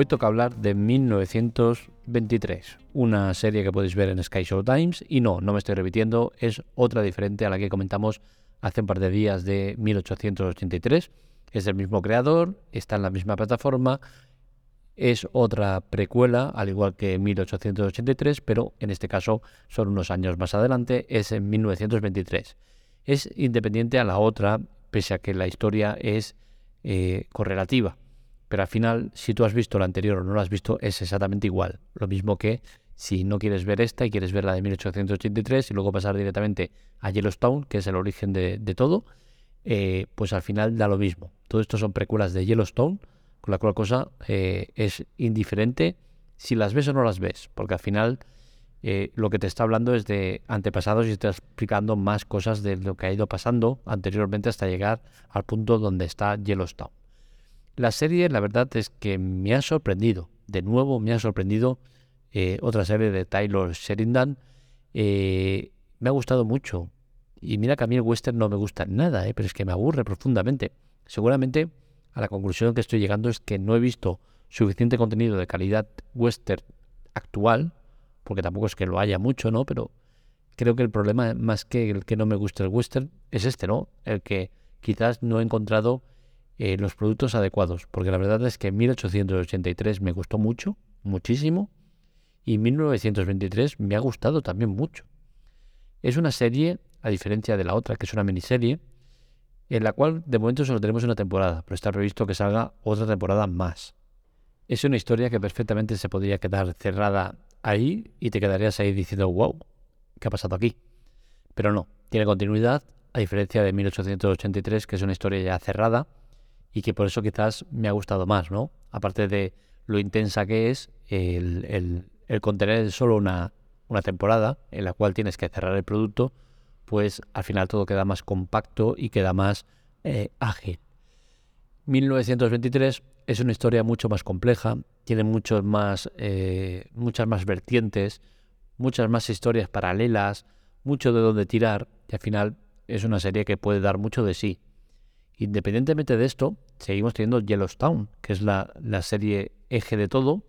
Hoy toca hablar de 1923, una serie que podéis ver en Sky Show Times y no, no me estoy repitiendo, es otra diferente a la que comentamos hace un par de días de 1883. Es el mismo creador, está en la misma plataforma, es otra precuela, al igual que 1883, pero en este caso son unos años más adelante, es en 1923. Es independiente a la otra, pese a que la historia es eh, correlativa. Pero al final, si tú has visto la anterior o no la has visto, es exactamente igual. Lo mismo que si no quieres ver esta y quieres ver la de 1883 y luego pasar directamente a Yellowstone, que es el origen de, todo, eh, pues al final da lo mismo. Todo esto son precuelas de Yellowstone, con la cual cosa eh, es indiferente si las ves o no las ves, porque al final eh, lo que te está hablando es de antepasados y está explicando más cosas de lo que ha ido pasando anteriormente hasta llegar al punto donde está Yellowstone. La serie, la verdad es que me ha sorprendido. De nuevo, me ha sorprendido eh, otra serie de Taylor Sheridan. Eh, me ha gustado mucho. Y mira que a mí el western no me gusta nada, eh, pero es que me aburre profundamente. Seguramente a la conclusión que estoy llegando es que no he visto suficiente contenido de calidad western actual, porque tampoco es que lo haya mucho, ¿no? Pero creo que el problema, más que el que no me guste el western, es este, ¿no? El que quizás no he encontrado eh, los productos adecuados, porque la verdad es que 1883 me gustó mucho, muchísimo, y 1923 me ha gustado también mucho. Es una serie, a diferencia de la otra, que es una miniserie, en la cual de momento solo tenemos una temporada, pero está previsto que salga otra temporada más. Es una historia que perfectamente se podría quedar cerrada ahí y te quedarías ahí diciendo, wow, ¿qué ha pasado aquí? Pero no, tiene continuidad, a diferencia de 1883, que es una historia ya cerrada, y que por eso quizás me ha gustado más, ¿no? Aparte de lo intensa que es el, contener solo una, temporada en la cual tienes que cerrar el producto, pues al final todo queda más compacto y queda más eh, ágil. 1923 es una historia mucho más compleja, tiene más, eh, muchas más vertientes, muchas más historias paralelas, mucho de dónde tirar, y al final es una serie que puede dar mucho de sí. Independientemente de esto, seguimos teniendo Yellowstone, que es la, serie eje de todo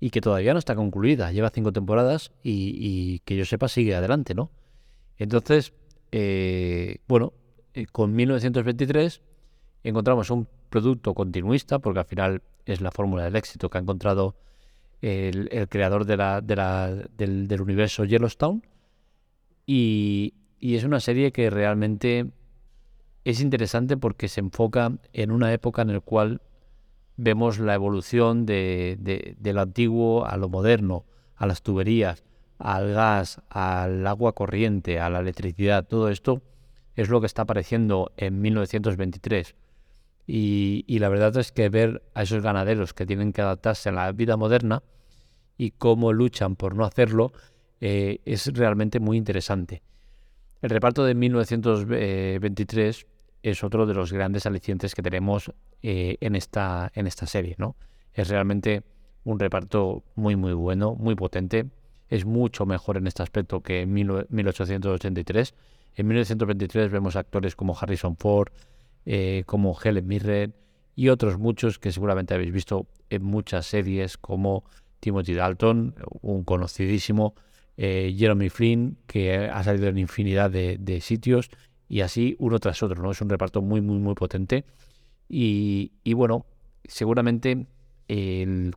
y que todavía no está concluida. Lleva cinco temporadas y, que yo sepa sigue adelante, ¿no? Entonces, eh, bueno, eh, con 1923 encontramos un producto continuista, porque al final es la fórmula del éxito que ha encontrado el, creador del, universo Yellowstone. y es una serie que realmente es interesante porque se enfoca en una época en la cual vemos la evolución de, lo antiguo a lo moderno, a las tuberías, al gas, al agua corriente, a la electricidad. Todo esto es lo que está apareciendo en 1923. Y, la verdad es que ver a esos ganaderos que tienen que adaptarse a la vida moderna y cómo luchan por no hacerlo eh, es realmente muy interesante. El reparto de 1923 es otro de los grandes alicientes que tenemos eh, en, esta, en esta serie, ¿no? Es realmente un reparto muy, muy bueno, muy potente. Es mucho mejor en este aspecto que en 1883. En 1923 vemos actores como Harrison Ford, eh, como Helen Mirren y otros muchos que seguramente habéis visto en muchas series como Timothy Dalton, un conocidísimo, eh, Jeremy Flynn, que ha salido en infinidad de, de sitios, y así uno tras otro, ¿no? Es un reparto muy, muy, muy potente. Y, bueno, seguramente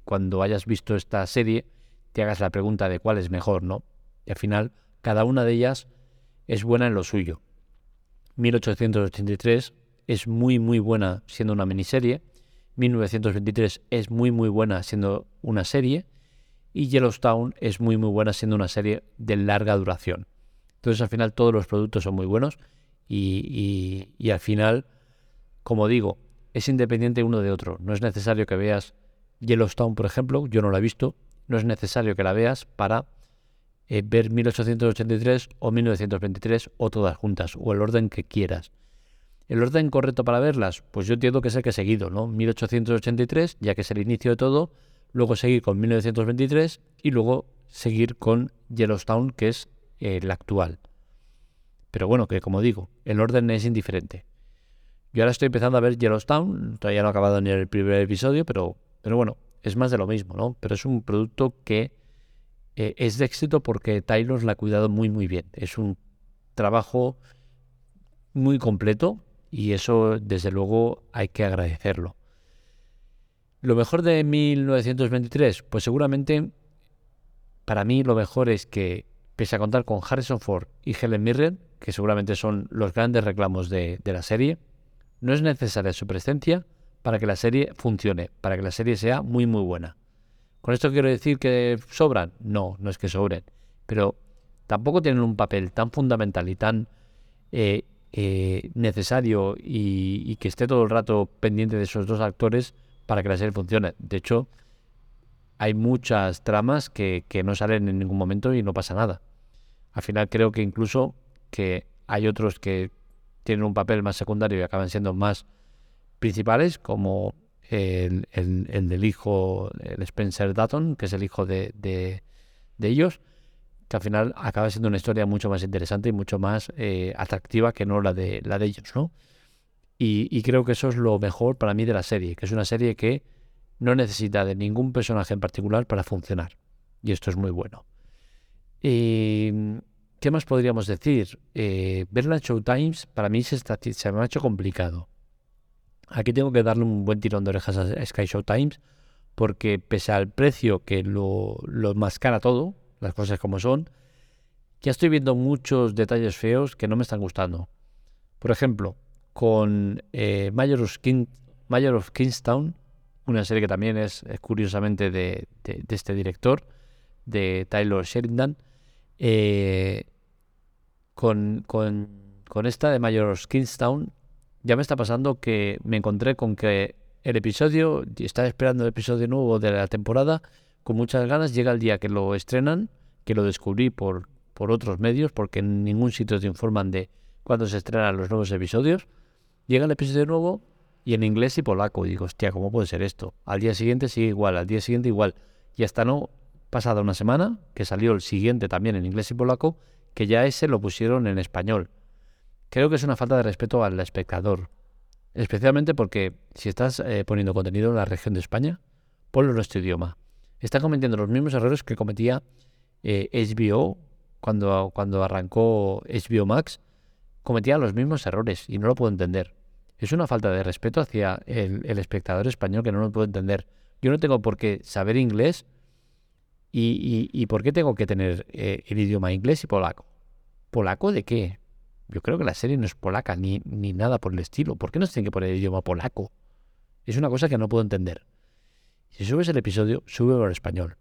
cuando hayas visto esta serie te hagas la pregunta de cuál es mejor, ¿no? Y al final, cada una de ellas es buena en lo suyo. 1883 es muy, muy buena siendo una miniserie. 1923 es muy, muy buena siendo una serie. Y Yellowstone es muy, muy buena siendo una serie de larga duración. Entonces, al final, todos los productos son muy buenos y, al final, como digo, es independiente uno de otro. No es necesario que veas Yellowstone, por ejemplo, yo no la he visto, no es necesario que la veas para eh, ver 1883 o 1923 o todas juntas, o el orden que quieras. ¿El orden correcto para verlas? Pues yo entiendo que es el que he seguido, ¿no? 1883, ya que es el inicio de todo, luego seguir con 1923 y luego seguir con Yellowstone, que es el actual. Pero bueno, que como digo, el orden es indiferente. Yo ahora estoy empezando a ver Yellowstone, todavía no he acabado ni el primer episodio, pero, pero bueno, es más de lo mismo, ¿no? Pero es un producto que eh, es de éxito porque Taylor la ha cuidado muy, muy bien. Es un trabajo muy completo y eso, desde luego, hay que agradecerlo. Lo mejor de 1923, pues seguramente para mí lo mejor es que, pese a contar con Harrison Ford y Helen Mirren, que seguramente son los grandes reclamos de, la serie, no es necesaria su presencia para que la serie funcione, para que la serie sea muy muy buena. ¿Con esto quiero decir que sobran? No, no es que sobren, pero tampoco tienen un papel tan fundamental y tan eh, eh, necesario y, que esté todo el rato pendiente de esos dos actores para que la serie funcione. De hecho, hay muchas tramas que no salen en ningún momento y no pasa nada. Al final creo que incluso que hay otros que tienen un papel más secundario y acaban siendo más principales, como el, del hijo, el Spencer Dutton, que es el hijo de, de, ellos, que al final acaba siendo una historia mucho más interesante y mucho más eh, atractiva que no la de, la de ellos, ¿no? Y, creo que eso es lo mejor para mí de la serie, que es una serie que no necesita de ningún personaje en particular para funcionar. Y esto es muy bueno. Y ¿Qué más podríamos decir? Eh, verla en Showtimes para mí se, me ha hecho complicado. Aquí tengo que darle un buen tirón de orejas a Sky Showtimes porque pese al precio que lo, lo mascara todo, las cosas como son, ya estoy viendo muchos detalles feos que no me están gustando. Por ejemplo, con eh, Mayor, of of Kingstown, una serie que también es, curiosamente de, de, este director, de Tyler Sheridan, eh, con, con, esta de Mayor Kingstown, ya me está pasando que me encontré con que el episodio, estaba esperando el episodio nuevo de la temporada con muchas ganas, llega el día que lo estrenan, que lo descubrí por, por otros medios, porque en ningún sitio te informan de cuándo se estrenan los nuevos episodios, llega el episodio nuevo y en inglés y polaco. Y digo, hostia, ¿cómo puede ser esto? Al día siguiente sigue igual, al día siguiente igual. Y hasta no pasada una semana, que salió el siguiente también en inglés y polaco, que ya ese lo pusieron en español. Creo que es una falta de respeto al espectador, especialmente porque si estás eh, poniendo contenido en la región de España, ponlo en nuestro idioma. Están cometiendo los mismos errores que cometía HBO eh, cuando, cuando arrancó HBO Max, cometía los mismos errores y no lo puedo entender. Es una falta de respeto hacia el, el espectador español que no lo puedo entender. Yo no tengo por qué saber inglés ¿Y, por qué tengo que tener eh, el idioma inglés y polaco? ¿Polaco de qué? Yo creo que la serie no es polaca ni, ni nada por el estilo. ¿Por qué no se tiene que poner el idioma polaco? Es una cosa que no puedo entender. Si subes el episodio, sube en español.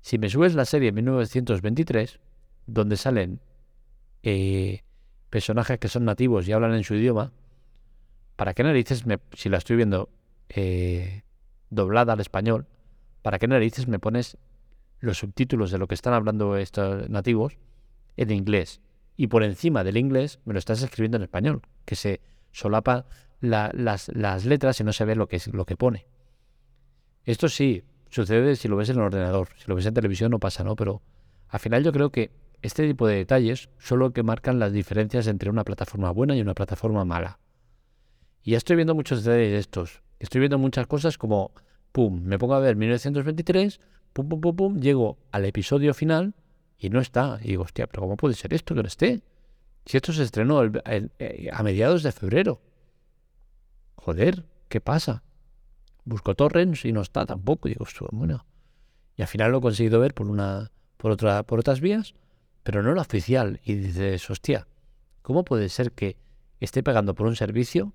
Si me subes la serie 1923, donde salen eh, personajes que son nativos y hablan en su idioma, ¿para qué narices, me, si la estoy viendo eh, doblada al español, ¿para qué narices me pones los subtítulos de lo que están hablando estos nativos en inglés. Y por encima del inglés me lo estás escribiendo en español, que se solapa las, letras y no se ve lo que, es, lo que pone. Esto sí, sucede si lo ves en el ordenador. Si lo ves en televisión no pasa, ¿no? Pero al final yo creo que este tipo de detalles son lo que marcan las diferencias entre una plataforma buena y una plataforma mala. Y ya estoy viendo muchos detalles de estos. Estoy viendo muchas cosas como, pum, me pongo a ver 1923, pum, pum, pum, pum, llego al episodio final y no está. Y digo, hostia, pero ¿cómo puede ser esto que no esté? Si esto se estrenó eh, a mediados de febrero. Joder, ¿qué pasa? Busco torrents y no está tampoco. Y digo, bueno. Y al final lo he conseguido ver por una, por otra, por otras vías, pero no la oficial. Y dices, hostia, ¿cómo puede ser que esté pagando por un servicio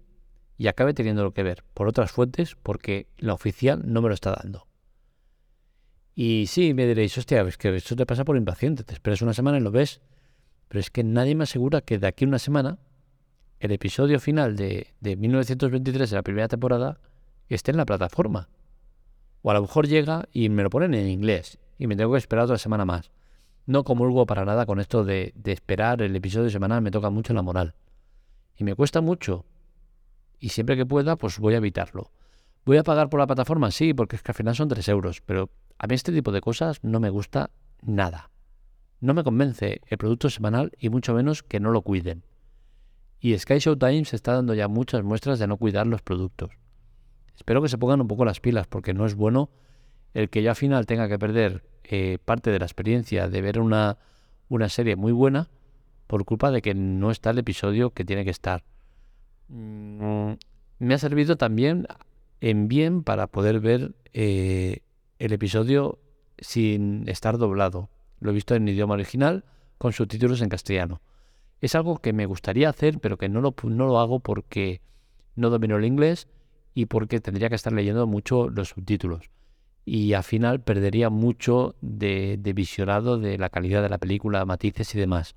y acabe teniendo lo que ver por otras fuentes porque la oficial no me lo está dando? Y sí, me diréis, hostia, es que esto te pasa por impaciente, te esperas una semana y lo ves. Pero es que nadie me asegura que de aquí a una semana el episodio final de, de 1923 de la primera temporada esté en la plataforma. O a lo mejor llega y me lo ponen en inglés y me tengo que esperar otra semana más. No comulgo para nada con esto de, de esperar el episodio semanal, me toca mucho la moral. Y me cuesta mucho. Y siempre que pueda, pues voy a evitarlo. ¿Voy a pagar por la plataforma? Sí, porque es que al final son 3 euros, pero a mí este tipo de cosas no me gusta nada. No me convence el producto semanal y mucho menos que no lo cuiden. Y Sky Showtime se está dando ya muchas muestras de no cuidar los productos. Espero que se pongan un poco las pilas porque no es bueno el que yo al final tenga que perder eh, parte de la experiencia de ver una, una serie muy buena por culpa de que no está el episodio que tiene que estar. Mm, me ha servido también en bien para poder ver eh, el episodio sin estar doblado. Lo he visto en idioma original con subtítulos en castellano. Es algo que me gustaría hacer, pero que no lo, no lo hago porque no domino el inglés y porque tendría que estar leyendo mucho los subtítulos. Y al final perdería mucho de, visionado de la calidad de la película, matices y demás.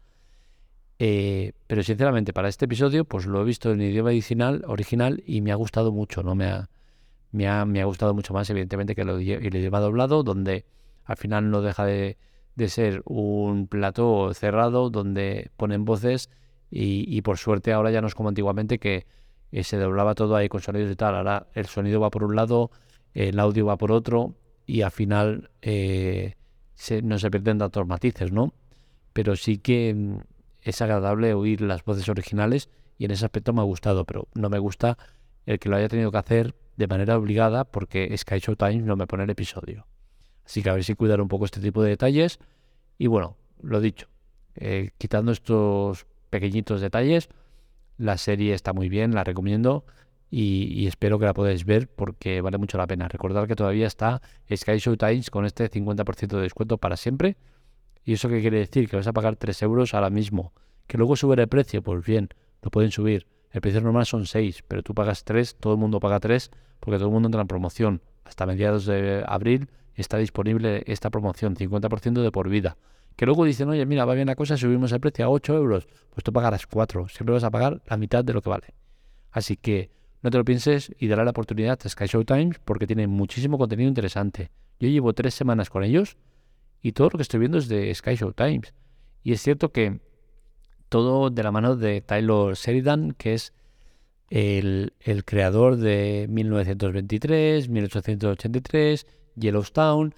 Eh, pero sinceramente, para este episodio, pues lo he visto en idioma original, original y me ha gustado mucho, ¿no? Me ha, me ha, me ha gustado mucho más, evidentemente, que el idioma doblado, donde al final no deja de, de ser un plató cerrado donde ponen voces y, por suerte ahora ya no es como antiguamente que eh, se doblaba todo ahí con sonidos y tal. Ahora el sonido va por un lado, el audio va por otro y al final eh, no se pierden tantos matices, ¿no? Pero sí que mm, es agradable oír las voces originales y en ese aspecto me ha gustado, pero no me gusta el que lo haya tenido que hacer de manera obligada porque Sky Show Times no me pone el episodio. Así que a ver si cuidar un poco este tipo de detalles. Y bueno, lo dicho, eh, quitando estos pequeñitos detalles, la serie está muy bien, la recomiendo y, espero que la podáis ver porque vale mucho la pena. Recordad que todavía está Sky Show Times con este 50% de descuento para siempre. ¿Y eso qué quiere decir? Que vas a pagar 3 euros ahora mismo. Que luego sube el precio, pues bien, lo pueden subir. El precio normal son 6, pero tú pagas 3, todo el mundo paga 3 porque todo el mundo entra en promoción. Hasta mediados de abril está disponible esta promoción, 50% de por vida. Que luego dicen, oye, mira, va bien la cosa, subimos el precio a 8 euros, pues tú pagarás 4, siempre vas a pagar la mitad de lo que vale. Así que no te lo pienses y daré la oportunidad a Sky Show Times porque tiene muchísimo contenido interesante. Yo llevo tres semanas con ellos y todo lo que estoy viendo es de Sky Show Times. Y es cierto que todo de la mano de Tyler Sheridan, que es el, creador de 1923, 1883, Yellowstone,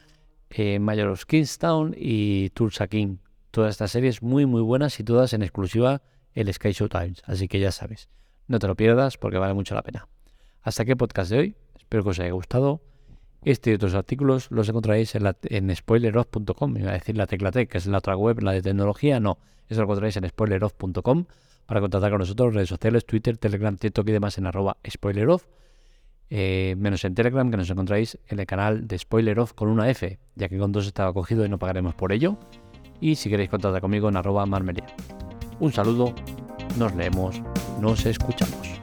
eh, Mayor of Kingstown y Tulsa King. Todas estas series muy muy buenas y todas en exclusiva el Sky Show Times. Así que ya sabes, no te lo pierdas porque vale mucho la pena. Hasta aquí el podcast de hoy. Espero que os haya gustado. Este y otros artículos los encontraréis en, la, en spoileroff.com. Iba a decir la Teclatec, que es la otra web, la de tecnología. No, eso lo encontraréis en spoileroff.com para contactar con nosotros, redes sociales, Twitter, Telegram, TikTok y demás en arroba spoileroff. Eh, menos en Telegram, que nos encontráis en el canal de Spoiler Off con una F, ya que con dos estaba cogido y no pagaremos por ello. Y si queréis contactar conmigo en arroba marmelia. Un saludo, nos leemos, nos escuchamos.